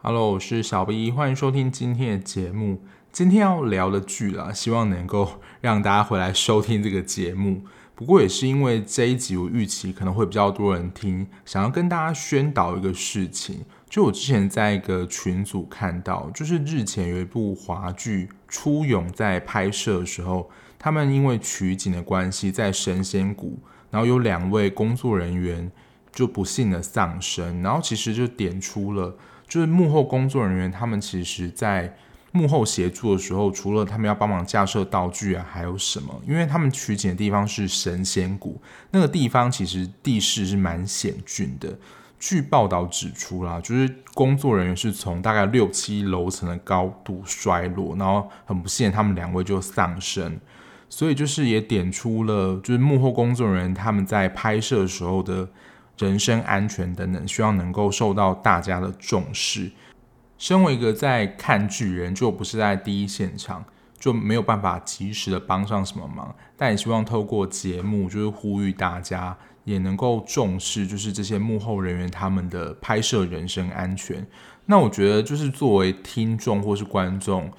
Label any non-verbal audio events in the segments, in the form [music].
Hello，我是小 B，欢迎收听今天的节目。今天要聊的剧啦，希望能够让大家回来收听这个节目。不过也是因为这一集我预期可能会比较多人听，想要跟大家宣导一个事情。就我之前在一个群组看到，就是日前有一部华剧《初勇》在拍摄的时候，他们因为取景的关系，在神仙谷，然后有两位工作人员就不幸的丧生，然后其实就点出了，就是幕后工作人员他们其实在。幕后协助的时候，除了他们要帮忙架设道具啊，还有什么？因为他们取景的地方是神仙谷，那个地方其实地势是蛮险峻的。据报道指出啦，就是工作人员是从大概六七楼层的高度摔落，然后很不幸，他们两位就丧生。所以就是也点出了，就是幕后工作人员他们在拍摄时候的人身安全等等，希望能够受到大家的重视。身为一个在看剧人，就不是在第一现场，就没有办法及时的帮上什么忙。但也希望透过节目，就是呼吁大家也能够重视，就是这些幕后人员他们的拍摄人身安全。那我觉得，就是作为听众或是观众，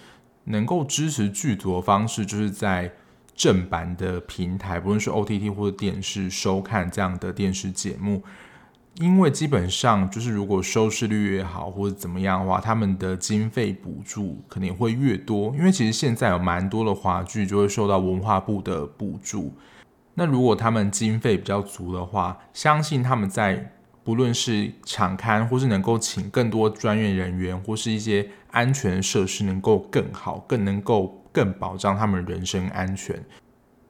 能够支持剧组的方式，就是在正版的平台，不论是 OTT 或者电视收看这样的电视节目。因为基本上就是，如果收视率越好或者怎么样的话，他们的经费补助肯定会越多。因为其实现在有蛮多的华剧就会受到文化部的补助。那如果他们经费比较足的话，相信他们在不论是场刊或是能够请更多专业人员，或是一些安全设施能够更好，更能够更保障他们人身安全。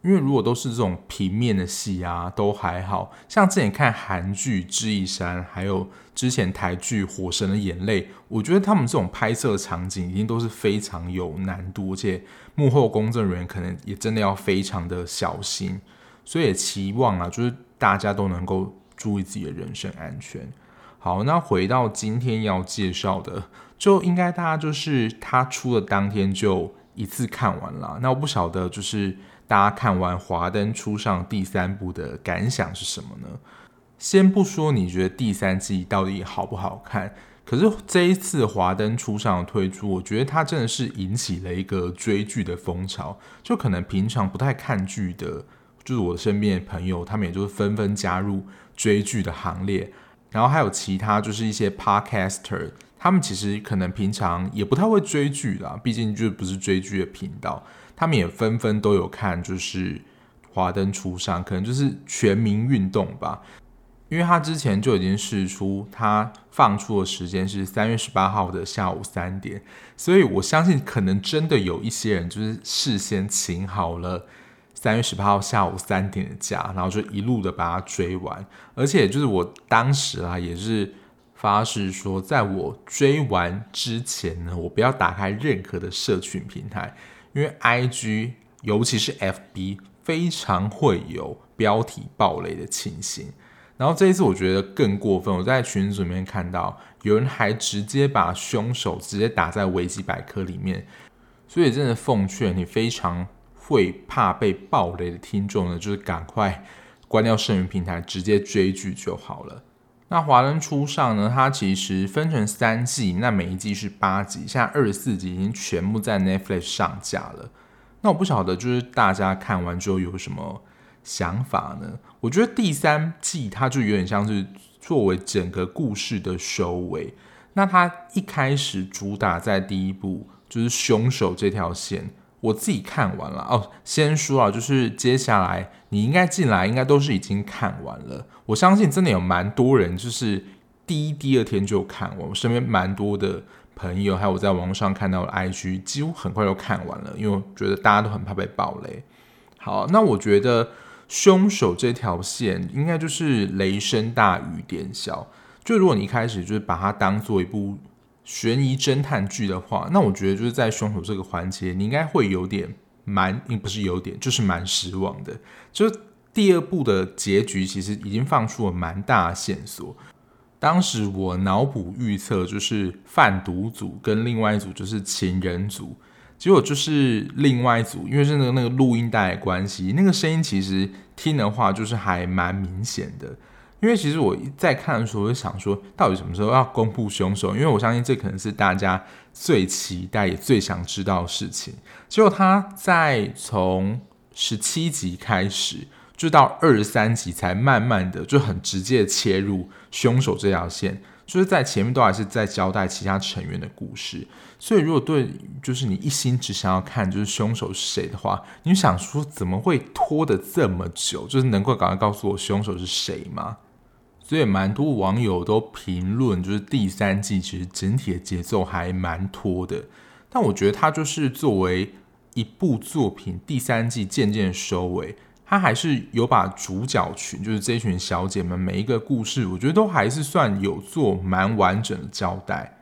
因为如果都是这种平面的戏啊，都还好，像之前看韩剧《智异山》，还有之前台剧《火神的眼泪》，我觉得他们这种拍摄场景已经都是非常有难度，而且幕后工作人员可能也真的要非常的小心，所以也期望啊，就是大家都能够注意自己的人身安全。好，那回到今天要介绍的，就应该大家就是他出的当天就一次看完了。那我不晓得就是。大家看完《华灯初上》第三部的感想是什么呢？先不说你觉得第三季到底好不好看，可是这一次《华灯初上》推出，我觉得它真的是引起了一个追剧的风潮。就可能平常不太看剧的，就是我身边的朋友，他们也就是纷纷加入追剧的行列。然后还有其他就是一些 Podcaster，他们其实可能平常也不太会追剧啦，毕竟就不是追剧的频道。他们也纷纷都有看，就是《华灯初上》，可能就是全民运动吧。因为他之前就已经释出，他放出的时间是三月十八号的下午三点，所以我相信可能真的有一些人就是事先请好了三月十八号下午三点的假，然后就一路的把它追完。而且就是我当时啊，也是发誓说，在我追完之前呢，我不要打开任何的社群平台。因为 IG 尤其是 FB 非常会有标题暴雷的情形，然后这一次我觉得更过分，我在群组里面看到有人还直接把凶手直接打在维基百科里面，所以真的奉劝你非常会怕被暴雷的听众呢，就是赶快关掉社群平台，直接追剧就好了。那华灯初上呢？它其实分成三季，那每一季是八集，现在二十四集已经全部在 Netflix 上架了。那我不晓得，就是大家看完之后有什么想法呢？我觉得第三季它就有点像是作为整个故事的收尾。那它一开始主打在第一部就是凶手这条线。我自己看完了哦，先说啊，就是接下来你应该进来，应该都是已经看完了。我相信真的有蛮多人，就是第一、第二天就看完。我身边蛮多的朋友，还有我在网上看到的 IG，几乎很快就看完了，因为我觉得大家都很怕被爆雷。好，那我觉得凶手这条线应该就是雷声大雨点小。就如果你一开始就是把它当做一部。悬疑侦探剧的话，那我觉得就是在凶手这个环节，你应该会有点蛮，不是有点，就是蛮失望的。就第二部的结局，其实已经放出了蛮大线索。当时我脑补预测，就是贩毒组跟另外一组就是情人组。结果就是另外一组，因为是那个那个录音带的关系，那个声音其实听的话就是还蛮明显的。因为其实我在看的时候，我就想说，到底什么时候要公布凶手？因为我相信这可能是大家最期待也最想知道的事情。结果他在从十七集开始，就到二十三集才慢慢的就很直接的切入凶手这条线，就是在前面都还是在交代其他成员的故事。所以如果对就是你一心只想要看就是凶手是谁的话，你想说怎么会拖得这么久？就是能够赶快告诉我凶手是谁吗？所以蛮多网友都评论，就是第三季其实整体的节奏还蛮拖的。但我觉得它就是作为一部作品，第三季渐渐收尾，它还是有把主角群，就是这群小姐们每一个故事，我觉得都还是算有做蛮完整的交代。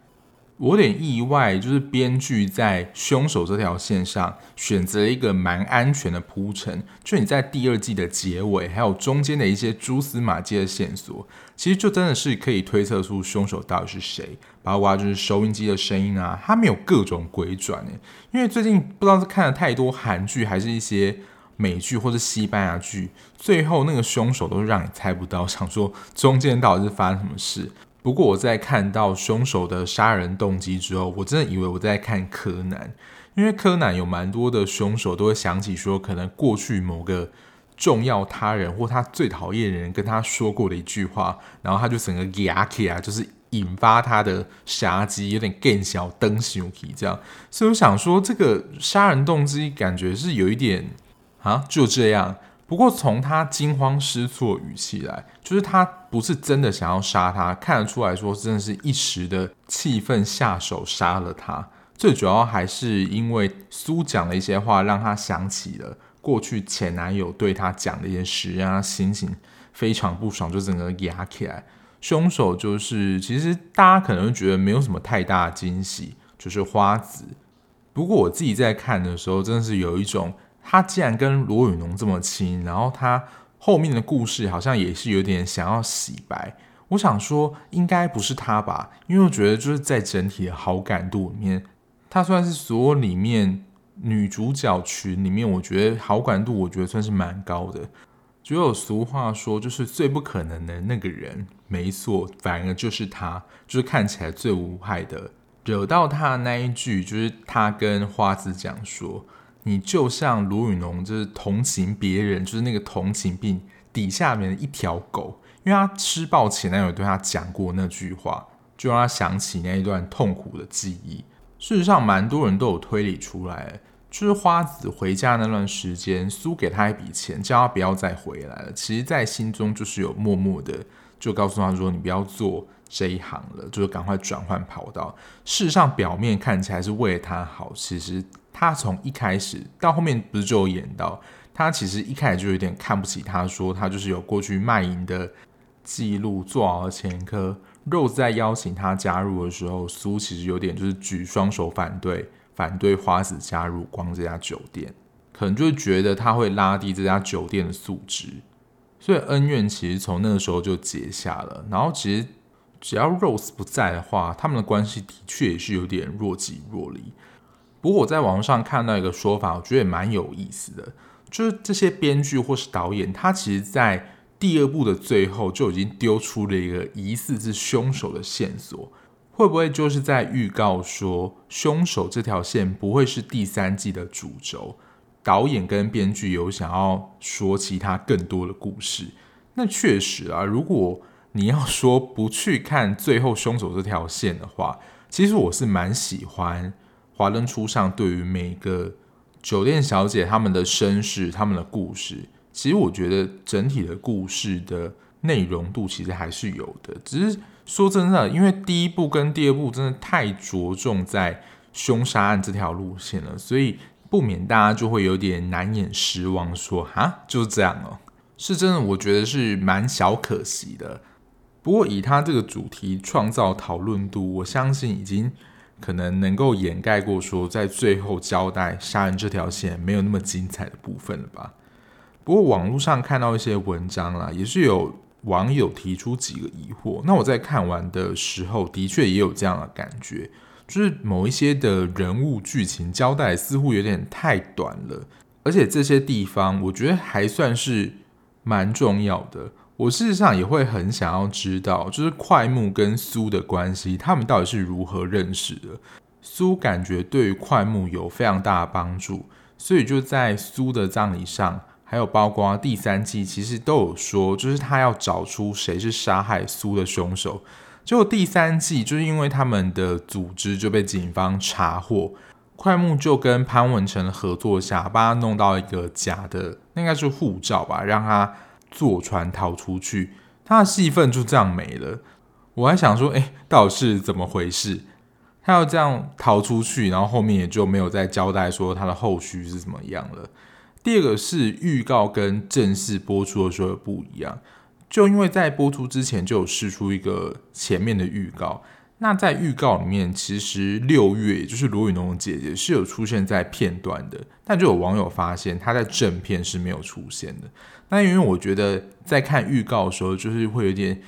我有点意外，就是编剧在凶手这条线上选择了一个蛮安全的铺陈。就你在第二季的结尾，还有中间的一些蛛丝马迹的线索，其实就真的是可以推测出凶手到底是谁。包括就是收音机的声音啊，它没有各种鬼转诶。因为最近不知道是看了太多韩剧，还是一些美剧或者西班牙剧，最后那个凶手都是让你猜不到，想说中间到底是发生什么事。不过我在看到凶手的杀人动机之后，我真的以为我在看柯南，因为柯南有蛮多的凶手都会想起说，可能过去某个重要他人或他最讨厌的人跟他说过的一句话，然后他就整个牙起啊，就是引发他的杀机，有点更小灯熊皮这样。所以我想说，这个杀人动机感觉是有一点啊，就这样。不过从他惊慌失措语气来，就是他不是真的想要杀他，看得出来说真的是一时的气愤下手杀了他。最主要还是因为苏讲了一些话，让他想起了过去前男友对他讲的一些事，让他心情非常不爽，就整个压起来。凶手就是其实大家可能会觉得没有什么太大的惊喜，就是花子。不过我自己在看的时候，真的是有一种。他既然跟罗宇农这么亲，然后他后面的故事好像也是有点想要洗白。我想说，应该不是他吧？因为我觉得就是在整体的好感度里面，他算是所有里面女主角群里面，我觉得好感度我觉得算是蛮高的。只有俗话说，就是最不可能的那个人，没错，反而就是他，就是看起来最无害的。惹到他的那一句，就是他跟花子讲说。你就像罗雨农，就是同情别人，就是那个同情病底下面的一条狗，因为他施暴前男友对他讲过那句话，就让他想起那一段痛苦的记忆。事实上，蛮多人都有推理出来，就是花子回家那段时间，苏给他一笔钱，叫他不要再回来了。其实，在心中就是有默默的就告诉他说：“你不要做这一行了，就是赶快转换跑道。”事实上，表面看起来是为了他好，其实。他从一开始到后面不是就有演到，他其实一开始就有点看不起他，说他就是有过去卖淫的记录，做好了前科。Rose 在邀请他加入的时候，苏其实有点就是举双手反对，反对花子加入光这家酒店，可能就觉得他会拉低这家酒店的素质，所以恩怨其实从那个时候就结下了。然后其实只要 Rose 不在的话，他们的关系的确也是有点若即若离。不过我在网上看到一个说法，我觉得也蛮有意思的，就是这些编剧或是导演，他其实在第二部的最后就已经丢出了一个疑似是凶手的线索，会不会就是在预告说凶手这条线不会是第三季的主轴？导演跟编剧有想要说其他更多的故事？那确实啊，如果你要说不去看最后凶手这条线的话，其实我是蛮喜欢。华灯初上，对于每个酒店小姐她们的身世、她们的故事，其实我觉得整体的故事的内容度其实还是有的。只是说真的，因为第一部跟第二部真的太着重在凶杀案这条路线了，所以不免大家就会有点难掩失望，说哈，就是这样哦，是真的，我觉得是蛮小可惜的。不过以他这个主题创造讨论度，我相信已经。可能能够掩盖过说，在最后交代杀人这条线没有那么精彩的部分了吧？不过网络上看到一些文章啦，也是有网友提出几个疑惑。那我在看完的时候，的确也有这样的感觉，就是某一些的人物剧情交代似乎有点太短了，而且这些地方我觉得还算是蛮重要的。我事实上也会很想要知道，就是快木跟苏的关系，他们到底是如何认识的？苏感觉对于快木有非常大的帮助，所以就在苏的葬礼上，还有包括第三季，其实都有说，就是他要找出谁是杀害苏的凶手。结果第三季就是因为他们的组织就被警方查获，快木就跟潘文成合作下，帮他弄到一个假的，那应该是护照吧，让他。坐船逃出去，他的戏份就这样没了。我还想说，哎，到底是怎么回事？他要这样逃出去，然后后面也就没有再交代说他的后续是怎么样了。第二个是预告跟正式播出的时候不一样，就因为在播出之前就有释出一个前面的预告。那在预告里面，其实六月也就是罗雨侬的姐姐是有出现在片段的，但就有网友发现她在正片是没有出现的。那因为我觉得在看预告的时候，就是会有点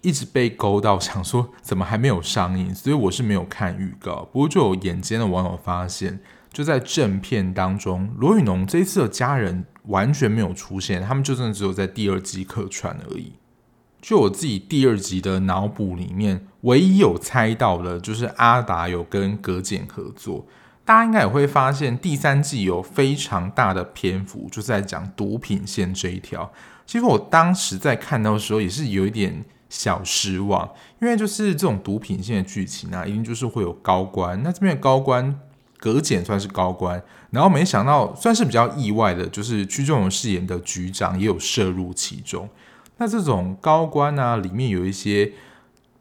一直被勾到，想说怎么还没有上映，所以我是没有看预告。不过就有眼尖的网友发现，就在正片当中，罗雨农这一次的家人完全没有出现，他们就真的只有在第二集客串而已。就我自己第二集的脑补里面，唯一有猜到的，就是阿达有跟葛简合作。大家应该也会发现，第三季有非常大的篇幅，就是在讲毒品线这一条。其实我当时在看到的时候，也是有一点小失望，因为就是这种毒品线的剧情啊，一定就是会有高官。那这边的高官葛简算是高官，然后没想到算是比较意外的，就是屈中恒饰演的局长也有涉入其中。那这种高官啊，里面有一些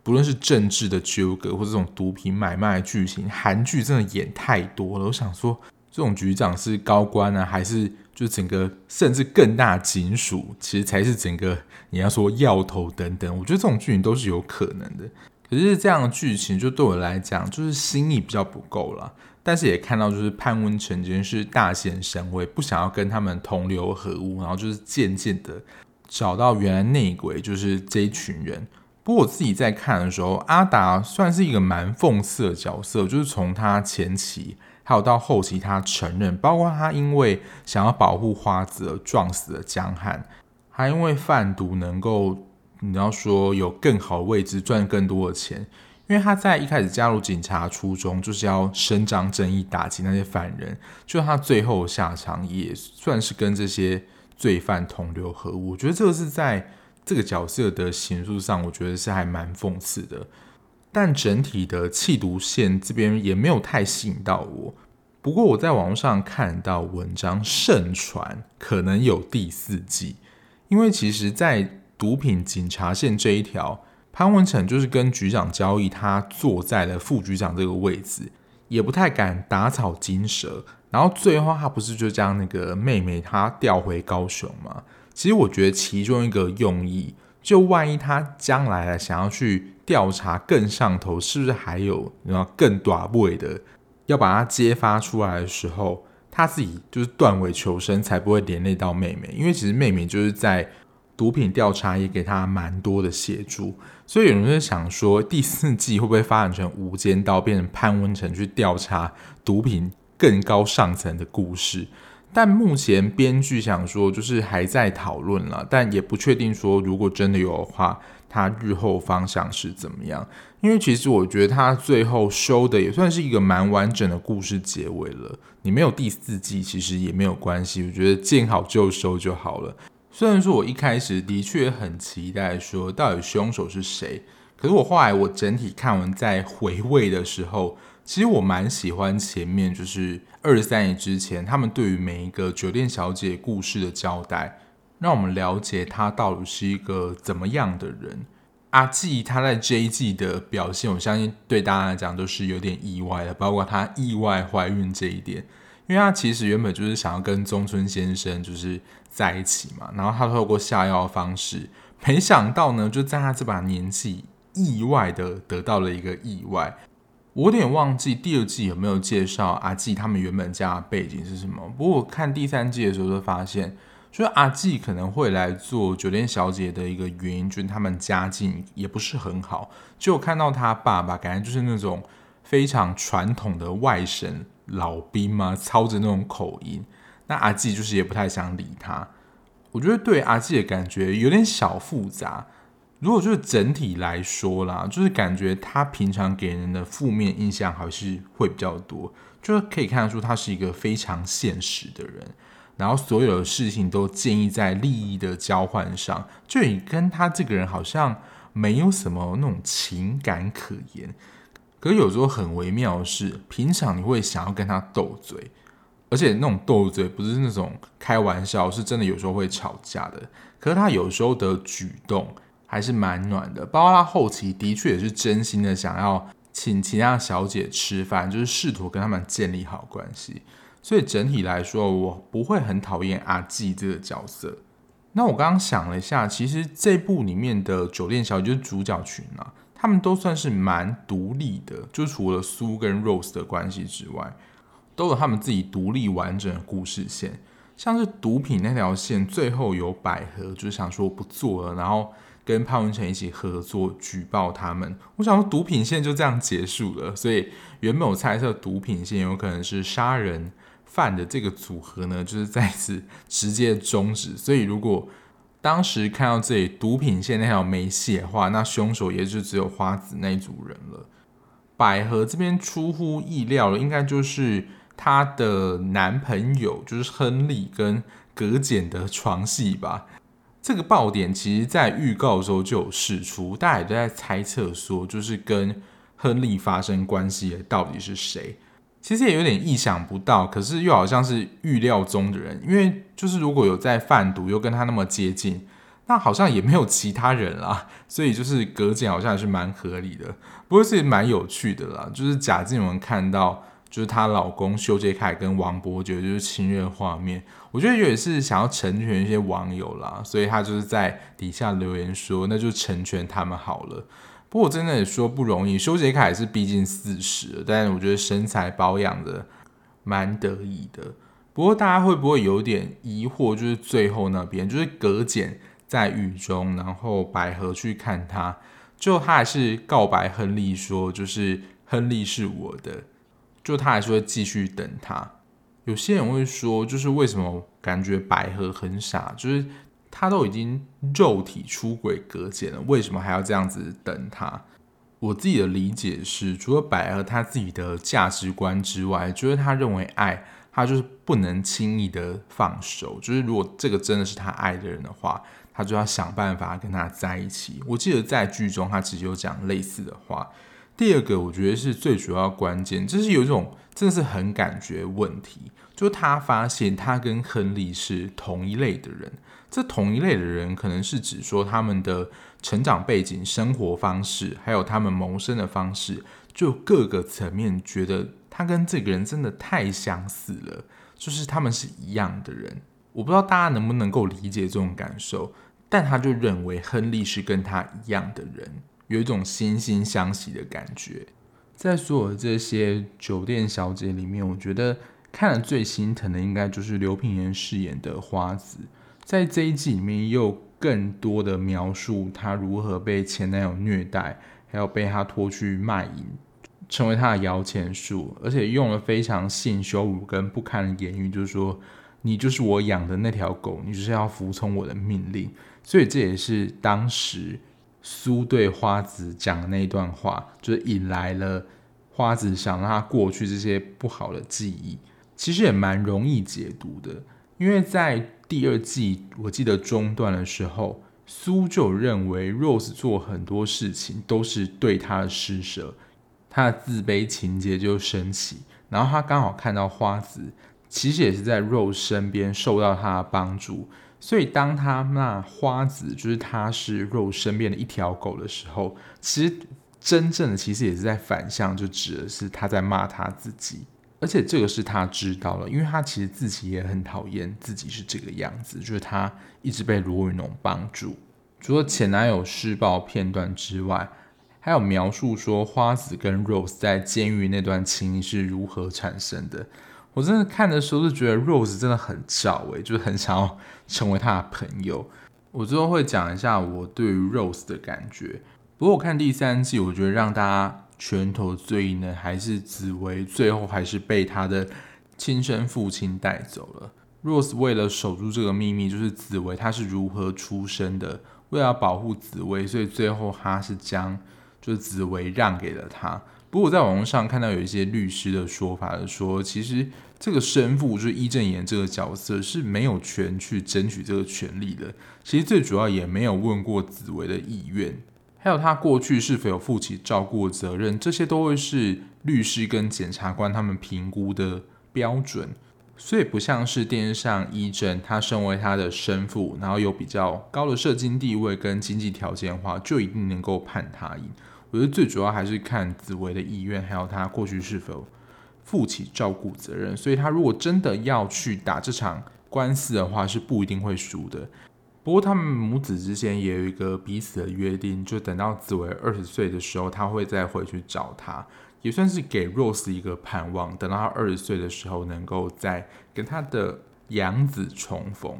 不论是政治的纠葛，或这种毒品买卖的剧情，韩剧真的演太多了。我想说，这种局长是高官啊，还是就整个甚至更大警署，其实才是整个你要说要头等等。我觉得这种剧情都是有可能的。可是这样的剧情，就对我来讲，就是心意比较不够了。但是也看到，就是潘文成真是大显神威，不想要跟他们同流合污，然后就是渐渐的。找到原来内鬼就是这一群人。不过我自己在看的时候，阿达算是一个蛮讽刺的角色，就是从他前期还有到后期，他承认，包括他因为想要保护花子而撞死了江汉，还因为贩毒能够你要说有更好的位置赚更多的钱，因为他在一开始加入警察初衷就是要伸张正义，打击那些犯人，就他最后下场也算是跟这些。罪犯同流合污，我觉得这个是在这个角色的形塑上，我觉得是还蛮讽刺的。但整体的缉毒线这边也没有太吸引到我。不过我在网上看到文章盛传可能有第四季，因为其实，在毒品警察线这一条，潘文成就是跟局长交易，他坐在了副局长这个位置，也不太敢打草惊蛇。然后最后他不是就将那个妹妹她调回高雄吗？其实我觉得其中一个用意，就万一他将来想要去调查更上头，是不是还有然后更大尾的，要把他揭发出来的时候，他自己就是断尾求生，才不会连累到妹妹。因为其实妹妹就是在毒品调查也给他蛮多的协助，所以有人就想说第四季会不会发展成无间道，变成潘文成去调查毒品？更高上层的故事，但目前编剧想说就是还在讨论了，但也不确定说如果真的有的话，他日后方向是怎么样？因为其实我觉得他最后收的也算是一个蛮完整的故事结尾了。你没有第四季其实也没有关系，我觉得见好就收就好了。虽然说我一开始的确很期待说到底凶手是谁，可是我后来我整体看完在回味的时候。其实我蛮喜欢前面就是二十三集之前，他们对于每一个酒店小姐故事的交代，让我们了解她到底是一个怎么样的人。阿纪她在这一季的表现，我相信对大家来讲都是有点意外的，包括她意外怀孕这一点，因为她其实原本就是想要跟中村先生就是在一起嘛，然后他透过下药的方式，没想到呢，就在他这把年纪，意外的得到了一个意外。我有点忘记第二季有没有介绍阿纪他们原本家的背景是什么。不过我看第三季的时候就发现，就是阿纪可能会来做酒店小姐的一个原因，就是他们家境也不是很好。就我看到他爸爸，感觉就是那种非常传统的外省老兵嘛，操着那种口音。那阿纪就是也不太想理他。我觉得对阿纪的感觉有点小复杂。如果就是整体来说啦，就是感觉他平常给人的负面印象还是会比较多，就是可以看得出他是一个非常现实的人。然后所有的事情都建立在利益的交换上，就你跟他这个人好像没有什么那种情感可言。可是有时候很微妙的是，平常你会想要跟他斗嘴，而且那种斗嘴不是那种开玩笑，是真的有时候会吵架的。可是他有时候的举动还是蛮暖的，包括他后期的确也是真心的想要请其他小姐吃饭，就是试图跟他们建立好关系。所以整体来说，我不会很讨厌阿纪这个角色。那我刚刚想了一下，其实这部里面的酒店小姐就是主角群啊，他们都算是蛮独立的，就除了苏跟 Rose 的关系之外，都有他们自己独立完整的故事线。像是毒品那条线，最后有百合就想说不做了，然后跟潘文成一起合作举报他们。我想说毒品线就这样结束了，所以原本我猜测毒品线有可能是杀人。犯的这个组合呢，就是再次直接终止。所以，如果当时看到这里毒品线那条没戏的话，那凶手也就只有花子那一组人了。百合这边出乎意料了，应该就是她的男朋友，就是亨利跟葛简的床戏吧。这个爆点其实在预告的时候就有释出，大家也都在猜测说，就是跟亨利发生关系的到底是谁。其实也有点意想不到，可是又好像是预料中的人，因为就是如果有在贩毒又跟他那么接近，那好像也没有其他人啦，所以就是葛简好像也是蛮合理的，不过是蛮有趣的啦。就是贾静雯看到就是她老公修杰楷跟王伯爵就是亲热画面，我觉得也是想要成全一些网友啦，所以她就是在底下留言说，那就成全他们好了。不过我真的也说不容易，修杰楷是毕竟四十了，但是我觉得身材保养的蛮得意的。不过大家会不会有点疑惑？就是最后那边，就是葛简在狱中，然后百合去看他，就他还是告白亨利说，就是亨利是我的，就他还是会继续等他。有些人会说，就是为什么感觉百合很傻，就是。他都已经肉体出轨葛简了，为什么还要这样子等他？我自己的理解是，除了百合他自己的价值观之外，就是他认为爱，他就是不能轻易的放手。就是如果这个真的是他爱的人的话，他就要想办法跟他在一起。我记得在剧中他其实有讲类似的话。第二个，我觉得是最主要关键，就是有一种真的是很感觉问题，就他发现他跟亨利是同一类的人。这同一类的人，可能是指说他们的成长背景、生活方式，还有他们谋生的方式，就各个层面觉得他跟这个人真的太相似了，就是他们是一样的人。我不知道大家能不能够理解这种感受，但他就认为亨利是跟他一样的人，有一种惺惺相惜的感觉。在所有这些酒店小姐里面，我觉得看了最心疼的，应该就是刘品言饰演的花子。在这一季里面，也有更多的描述她如何被前男友虐待，还有被他拖去卖淫，成为他的摇钱树，而且用了非常性羞辱跟不堪的言语，就是说你就是我养的那条狗，你就是要服从我的命令。所以这也是当时苏对花子讲的那一段话，就是引来了花子想让他过去这些不好的记忆，其实也蛮容易解读的，因为在。第二季我记得中段的时候，苏就认为 Rose 做很多事情都是对他的施舍，他的自卑情结就升起。然后他刚好看到花子，其实也是在 Rose 身边受到他的帮助，所以当他骂花子就是他是 Rose 身边的一条狗的时候，其实真正的其实也是在反向，就指的是他在骂他自己。而且这个是他知道了，因为他其实自己也很讨厌自己是这个样子，就是他一直被罗雨侬帮助。除了前男友施暴片段之外，还有描述说花子跟 Rose 在监狱那段情谊是如何产生的。我真的看的时候就觉得 Rose 真的很照诶，就是很想要成为他的朋友。我最后会讲一下我对于 Rose 的感觉。不过我看第三季，我觉得让大家拳头最硬的，还是紫薇？最后还是被他的亲生父亲带走了。Rose 为了守住这个秘密，就是紫薇她是如何出生的，为了保护紫薇，所以最后他是将就是紫薇让给了他。不过我在网络上看到有一些律师的说法是说，其实这个生父就是伊正言这个角色是没有权去争取这个权利的。其实最主要也没有问过紫薇的意愿，还有他过去是否有负起照顾责任，这些都会是律师跟检察官他们评估的标准。所以不像是电视上伊正，他身为他的生父，然后有比较高的社经地位跟经济条件的话，就一定能够判他赢。我觉得最主要还是看紫薇的意愿，还有他过去是否负起照顾责任。所以他如果真的要去打这场官司的话，是不一定会输的。不过他们母子之间也有一个彼此的约定，就等到紫薇二十岁的时候，他会再回去找他，也算是给 Rose 一个盼望，等到他二十岁的时候，能够再跟他的养子重逢。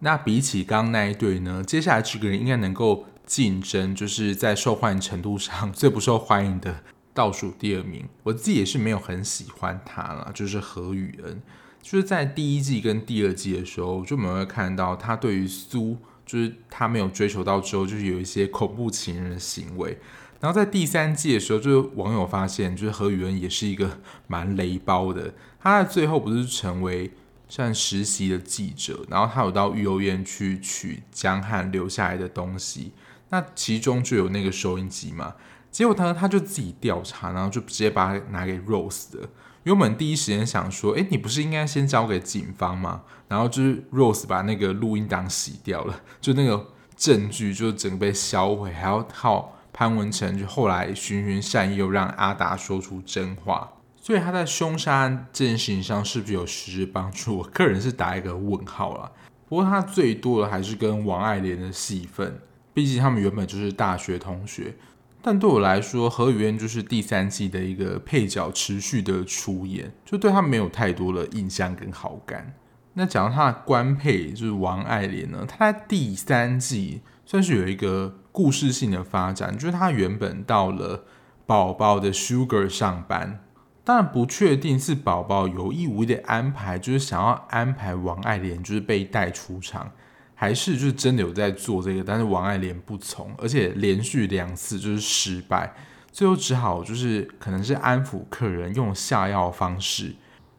那比起刚刚那一对呢，接下来这个人应该能够。竞争就是在受欢迎程度上 [laughs] 最不受欢迎的倒数第二名，我自己也是没有很喜欢他啦，就是何雨恩，就是在第一季跟第二季的时候，就我们会看到他对于苏，就是他没有追求到之后，就是有一些恐怖情人的行为。然后在第三季的时候，就是网友发现，就是何雨恩也是一个蛮雷包的，他在最后不是成为像实习的记者，然后他有到育幼院去取江汉留下来的东西。那其中就有那个收音机嘛，结果他他就自己调查，然后就直接把它拿给 Rose 的。原本第一时间想说，哎，你不是应该先交给警方吗？然后就是 Rose 把那个录音档洗掉了，就那个证据就整个被销毁，还要靠潘文成就后来循循善诱，让阿达说出真话。所以他在凶杀案这件事情上是不是有实质帮助？我个人是打一个问号了。不过他最多的还是跟王爱莲的戏份。毕竟他们原本就是大学同学，但对我来说，何雨嫣就是第三季的一个配角，持续的出演，就对他没有太多的印象跟好感。那讲到他的官配就是王爱莲呢，他在第三季算是有一个故事性的发展，就是他原本到了宝宝的 Sugar 上班，当然不确定是宝宝有意无意的安排，就是想要安排王爱莲就是被带出场。还是就是真的有在做这个，但是王爱莲不从，而且连续两次就是失败，最后只好就是可能是安抚客人，用下药方式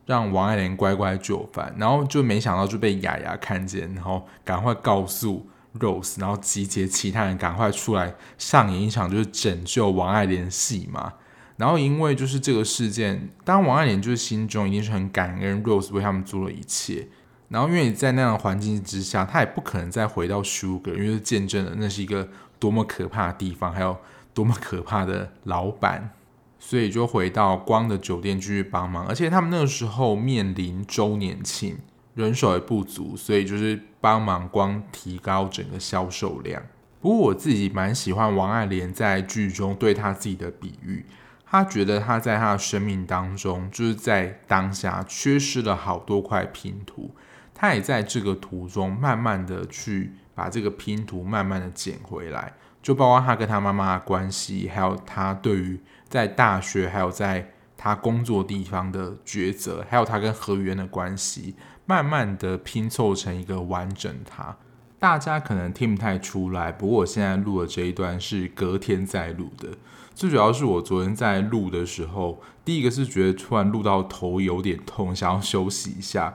让王爱莲乖乖就范，然后就没想到就被雅雅看见，然后赶快告诉 Rose，然后集结其他人赶快出来上演一场就是拯救王爱莲的戏嘛。然后因为就是这个事件，当王爱莲就是心中一定是很感恩 Rose 为他们做了一切。然后，因为你在那样的环境之下，他也不可能再回到 Sugar，因为见证了那是一个多么可怕的地方，还有多么可怕的老板，所以就回到光的酒店继续帮忙。而且他们那个时候面临周年庆，人手也不足，所以就是帮忙光提高整个销售量。不过我自己蛮喜欢王爱莲在剧中对他自己的比喻，他觉得他在他的生命当中，就是在当下缺失了好多块拼图。他也在这个途中慢慢的去把这个拼图慢慢的捡回来，就包括他跟他妈妈的关系，还有他对于在大学，还有在他工作地方的抉择，还有他跟何源的关系，慢慢的拼凑成一个完整他。大家可能听不太出来，不过我现在录的这一段是隔天再录的，最主要是我昨天在录的时候，第一个是觉得突然录到头有点痛，想要休息一下。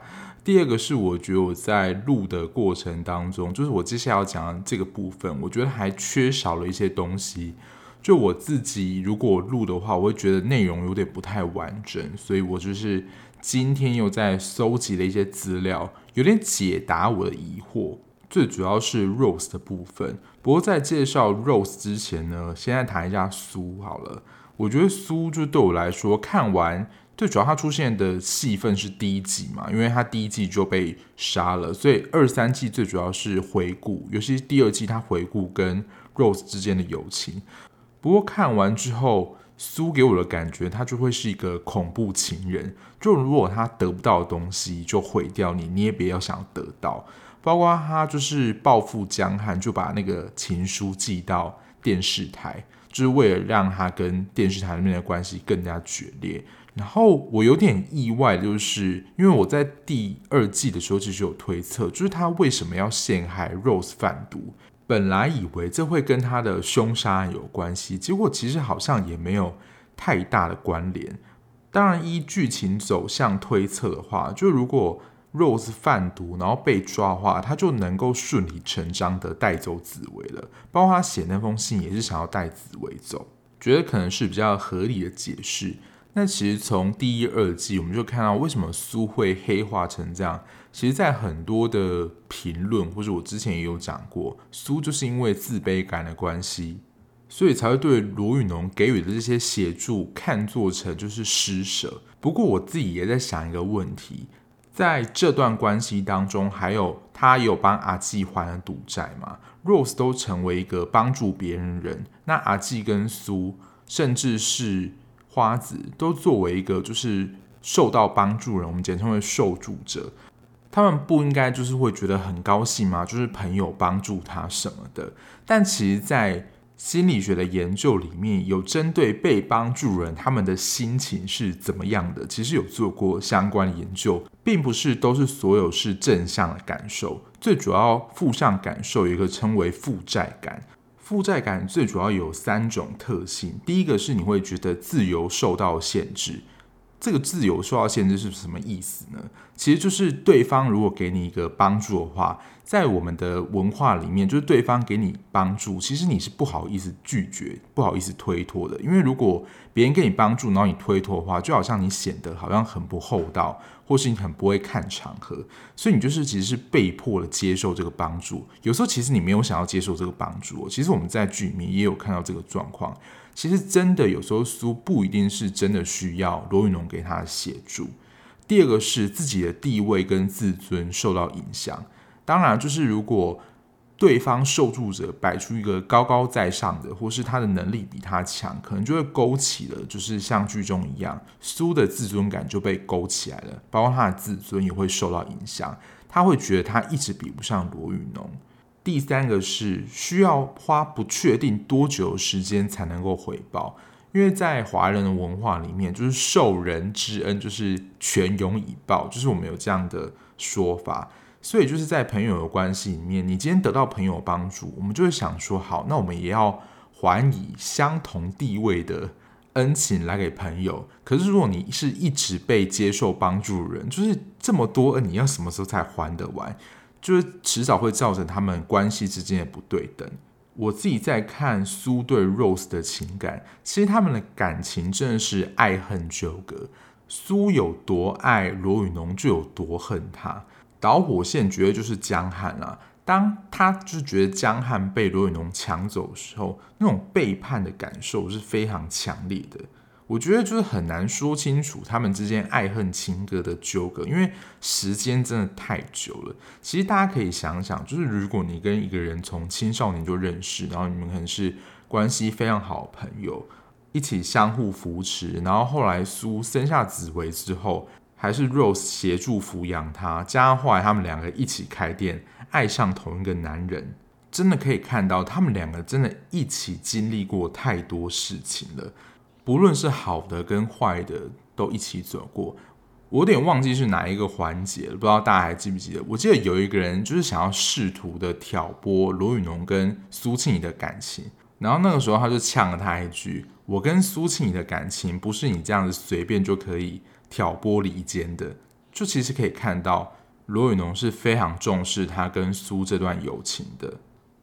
第二个是，我觉得我在录的过程当中，就是我接下来要讲的这个部分，我觉得还缺少了一些东西。就我自己如果录的话，我会觉得内容有点不太完整，所以我就是今天又在搜集了一些资料，有点解答我的疑惑。最主要是 Rose 的部分。不过在介绍 Rose 之前呢，先来谈一下苏好了。我觉得苏就对我来说看完。最主要他出现的戏份是第一季嘛，因为他第一季就被杀了，所以二三季最主要是回顾，尤其第二季他回顾跟 Rose 之间的友情。不过看完之后，苏给我的感觉，他就会是一个恐怖情人，就如果他得不到的东西就毁掉你，你也别要想得到。包括他就是报复江汉，就把那个情书寄到电视台。就是为了让他跟电视台里面的关系更加决裂。然后我有点意外，就是因为我在第二季的时候其实有推测，就是他为什么要陷害 Rose 贩毒。本来以为这会跟他的凶杀案有关系，结果其实好像也没有太大的关联。当然，依剧情走向推测的话，就如果 Rose 贩毒然后被抓的话，他就能够顺理成章的带走紫薇了。包括他写那封信也是想要带紫薇走，觉得可能是比较合理的解释。那其实从第一、二季我们就看到，为什么苏会黑化成这样？其实，在很多的评论，或者我之前也有讲过，苏就是因为自卑感的关系，所以才会对罗宇农给予的这些协助看作成就是施舍。不过，我自己也在想一个问题，在这段关系当中，还有他有帮阿纪还了赌债嘛？Rose 都成为一个帮助别人人，那阿纪跟苏，甚至是。花子都作为一个就是受到帮助人，我们简称为受助者，他们不应该就是会觉得很高兴吗？就是朋友帮助他什么的。但其实，在心理学的研究里面有针对被帮助人他们的心情是怎么样的，其实有做过相关的研究，并不是都是所有是正向的感受，最主要负向感受有一个称为负债感。负债感最主要有三种特性，第一个是你会觉得自由受到限制。这个自由受到限制是什么意思呢？其实就是对方如果给你一个帮助的话，在我们的文化里面，就是对方给你帮助，其实你是不好意思拒绝、不好意思推脱的。因为如果别人给你帮助，然后你推脱的话，就好像你显得好像很不厚道。或是你很不会看场合，所以你就是其实是被迫的接受这个帮助。有时候其实你没有想要接受这个帮助。其实我们在剧里面也有看到这个状况。其实真的有时候苏不一定是真的需要罗宇农给他的协助。第二个是自己的地位跟自尊受到影响。当然，就是如果。对方受助者摆出一个高高在上的，或是他的能力比他强，可能就会勾起了，就是像剧中一样，苏的自尊感就被勾起来了，包括他的自尊也会受到影响，他会觉得他一直比不上罗宇农。第三个是需要花不确定多久时间才能够回报，因为在华人的文化里面，就是受人之恩就是全涌以报，就是我们有这样的说法。所以就是在朋友的关系里面，你今天得到朋友帮助，我们就会想说，好，那我们也要还以相同地位的恩情来给朋友。可是如果你是一直被接受帮助的人，就是这么多恩，你要什么时候才还得完？就是迟早会造成他们关系之间的不对等。我自己在看苏对 Rose 的情感，其实他们的感情真的是爱恨纠葛。苏有多爱罗宇农，就有多恨他。导火线绝对就是江汉啊！当他就是觉得江汉被罗宇农抢走的时候，那种背叛的感受是非常强烈的。我觉得就是很难说清楚他们之间爱恨情歌的纠葛，因为时间真的太久了。其实大家可以想想，就是如果你跟一个人从青少年就认识，然后你们可能是关系非常好的朋友，一起相互扶持，然后后来苏生下紫薇之后。还是 Rose 协助抚养他，加上后来他们两个一起开店，爱上同一个男人，真的可以看到他们两个真的一起经历过太多事情了，不论是好的跟坏的都一起走过。我有点忘记是哪一个环节了，不知道大家还记不记得？我记得有一个人就是想要试图的挑拨罗宇农跟苏庆怡的感情，然后那个时候他就呛了他一句：“我跟苏庆怡的感情不是你这样子随便就可以。”挑拨离间的，就其实可以看到罗宇农是非常重视他跟苏这段友情的。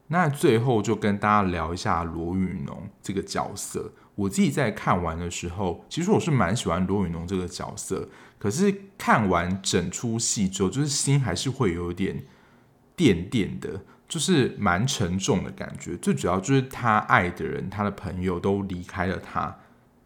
那最后就跟大家聊一下罗宇农这个角色。我自己在看完的时候，其实我是蛮喜欢罗宇农这个角色。可是看完整出戏之后，就是心还是会有点电电的，就是蛮沉重的感觉。最主要就是他爱的人，他的朋友都离开了他。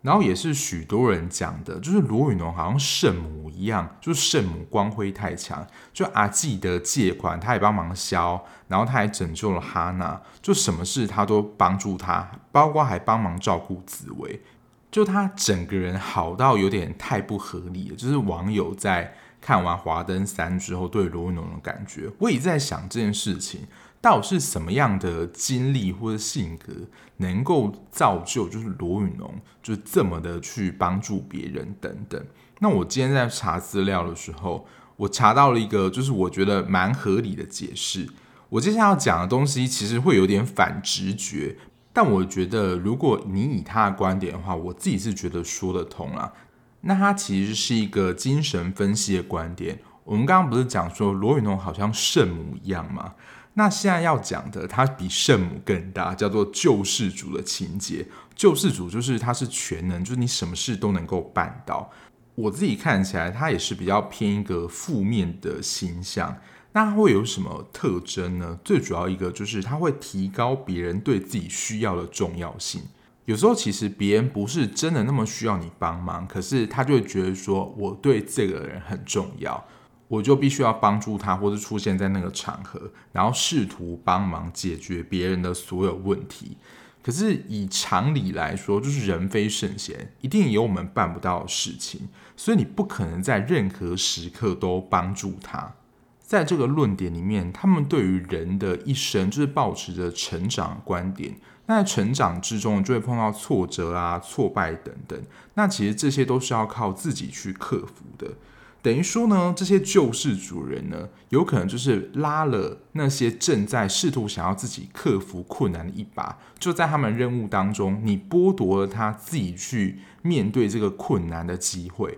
然后也是许多人讲的，就是罗宇农好像圣母一样，就是圣母光辉太强。就阿纪的借款，他也帮忙消，然后他还拯救了哈娜，就什么事他都帮助他，包括还帮忙照顾紫薇。就他整个人好到有点太不合理了。就是网友在看完《华灯三》之后对罗云龙的感觉。我一直在想这件事情，到底是什么样的经历或者性格能够造就，就是罗云龙就这么的去帮助别人等等。那我今天在查资料的时候，我查到了一个，就是我觉得蛮合理的解释。我接下来要讲的东西其实会有点反直觉，但我觉得如果你以他的观点的话，我自己是觉得说得通啦。那他其实是一个精神分析的观点。我们刚刚不是讲说罗云龙好像圣母一样吗？那现在要讲的，它比圣母更大，叫做救世主的情节。救世主就是他是全能，就是你什么事都能够办到。我自己看起来，他也是比较偏一个负面的形象。那会有什么特征呢？最主要一个就是他会提高别人对自己需要的重要性。有时候其实别人不是真的那么需要你帮忙，可是他就会觉得说，我对这个人很重要，我就必须要帮助他，或是出现在那个场合，然后试图帮忙解决别人的所有问题。可是以常理来说，就是人非圣贤，一定有我们办不到的事情，所以你不可能在任何时刻都帮助他。在这个论点里面，他们对于人的一生就是保持着成长观点。那在成长之中，就会碰到挫折啊、挫败等等。那其实这些都是要靠自己去克服的。等于说呢，这些救世主人呢，有可能就是拉了那些正在试图想要自己克服困难的一把，就在他们任务当中，你剥夺了他自己去面对这个困难的机会，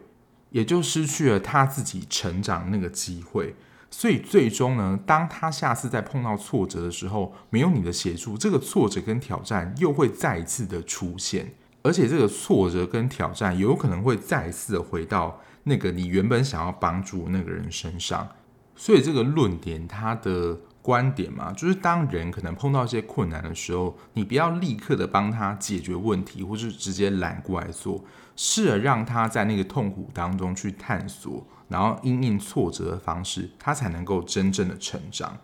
也就失去了他自己成长那个机会。所以最终呢，当他下次再碰到挫折的时候，没有你的协助，这个挫折跟挑战又会再一次的出现，而且这个挫折跟挑战有可能会再一次的回到那个你原本想要帮助那个人身上。所以这个论点，他的观点嘛，就是当人可能碰到一些困难的时候，你不要立刻的帮他解决问题，或是直接揽过来做，试着让他在那个痛苦当中去探索。然后因应挫折的方式，他才能够真正的成长。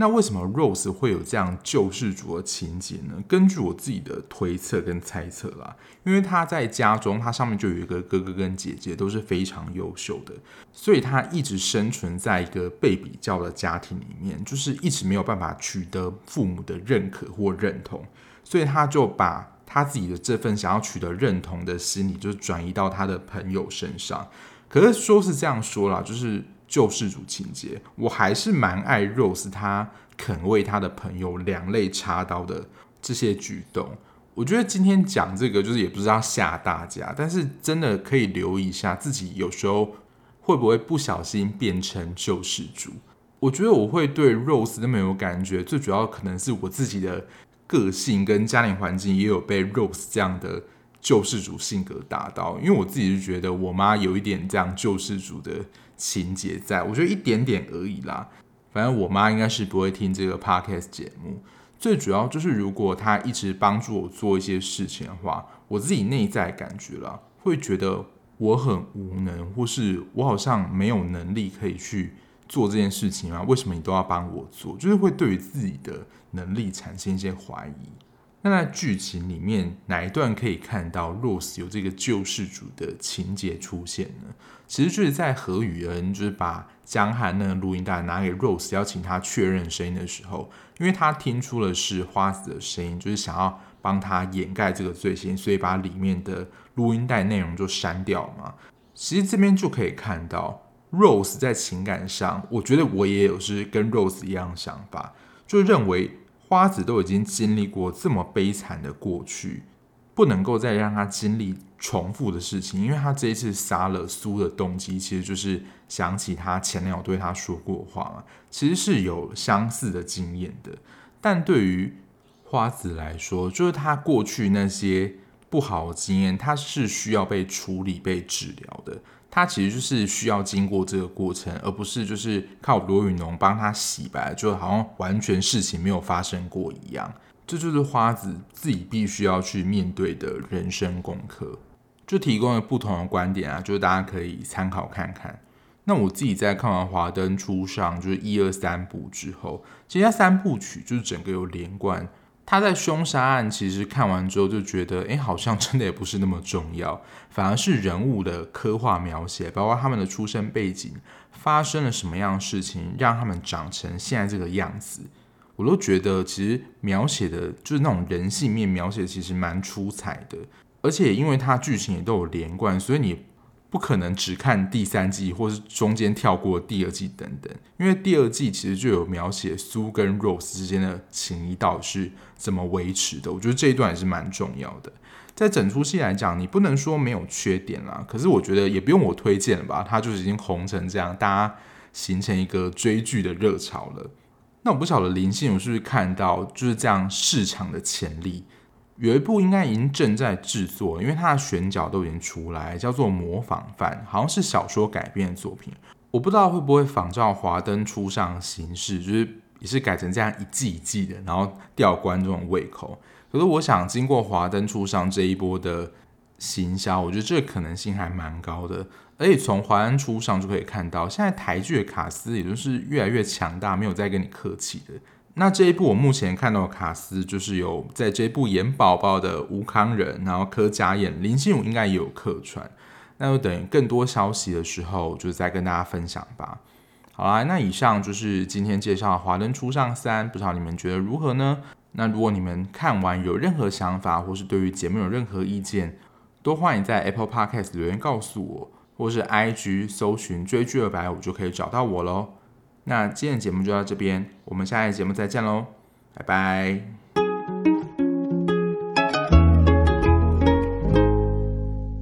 那为什么 Rose 会有这样救世主的情节呢？根据我自己的推测跟猜测啦，因为他在家中，他上面就有一个哥哥跟姐姐，都是非常优秀的，所以他一直生存在一个被比较的家庭里面，就是一直没有办法取得父母的认可或认同，所以他就把他自己的这份想要取得认同的心理，就转移到他的朋友身上。可是说是这样说啦，就是救世主情节，我还是蛮爱 Rose 他肯为他的朋友两肋插刀的这些举动。我觉得今天讲这个，就是也不是要吓大家，但是真的可以留意一下自己有时候会不会不小心变成救世主。我觉得我会对 Rose 那么有感觉，最主要可能是我自己的个性跟家庭环境也有被 Rose 这样的。救世主性格大到，因为我自己是觉得我妈有一点这样救世主的情节在，我觉得一点点而已啦。反正我妈应该是不会听这个 podcast 节目。最主要就是如果她一直帮助我做一些事情的话，我自己内在感觉啦，会觉得我很无能，或是我好像没有能力可以去做这件事情啊？为什么你都要帮我做？就是会对于自己的能力产生一些怀疑。那在剧情里面哪一段可以看到 Rose 有这个救世主的情节出现呢？其实就是在何宇恩就是把江汉那个录音带拿给 Rose，邀请他确认声音的时候，因为他听出了是花子的声音，就是想要帮他掩盖这个罪行，所以把里面的录音带内容就删掉嘛。其实这边就可以看到 Rose 在情感上，我觉得我也有是跟 Rose 一样的想法，就认为。花子都已经经历过这么悲惨的过去，不能够再让他经历重复的事情，因为他这一次杀了苏的动机，其实就是想起他前男友对他说过话嘛，其实是有相似的经验的。但对于花子来说，就是他过去那些不好的经验，他是需要被处理、被治疗的。他其实就是需要经过这个过程，而不是就是靠罗云龙帮他洗白，就好像完全事情没有发生过一样。这就是花子自己必须要去面对的人生功课。就提供了不同的观点啊，就是大家可以参考看看。那我自己在看完《华灯初上》就是一二三部之后，其实它三部曲就是整个有连贯。他在凶杀案其实看完之后就觉得，哎，好像真的也不是那么重要，反而是人物的刻画描写，包括他们的出生背景，发生了什么样的事情，让他们长成现在这个样子，我都觉得其实描写的就是那种人性面描写，其实蛮出彩的。而且因为它剧情也都有连贯，所以你不可能只看第三季，或是中间跳过第二季等等。因为第二季其实就有描写苏跟 Rose 之间的情谊到底是怎么维持的，我觉得这一段也是蛮重要的。在整出戏来讲，你不能说没有缺点啦，可是我觉得也不用我推荐了吧，它就是已经红成这样，大家形成一个追剧的热潮了。那我不晓得林心如是不是看到就是这样市场的潜力。有一部应该已经正在制作，因为它的选角都已经出来，叫做《模仿犯》，好像是小说改编的作品。我不知道会不会仿照《华灯初上》形式，就是也是改成这样一季一季的，然后吊观众胃口。可是我想，经过《华灯初上》这一波的行销，我觉得这个可能性还蛮高的。而且从《华灯初上》就可以看到，现在台剧的卡司也就是越来越强大，没有再跟你客气的。那这一部我目前看到的卡司就是有在这一部演宝宝的吴康仁，然后柯佳嬿、林心如应该也有客串。那就等更多消息的时候，就再跟大家分享吧。好啦，那以上就是今天介绍《华灯初上三》，不知道你们觉得如何呢？那如果你们看完有任何想法，或是对于节目有任何意见，都欢迎在 Apple Podcast 留言告诉我，或是 IG 搜寻追剧二百五就可以找到我喽。那今天的节目就到这边，我们下一期节目再见喽，拜拜。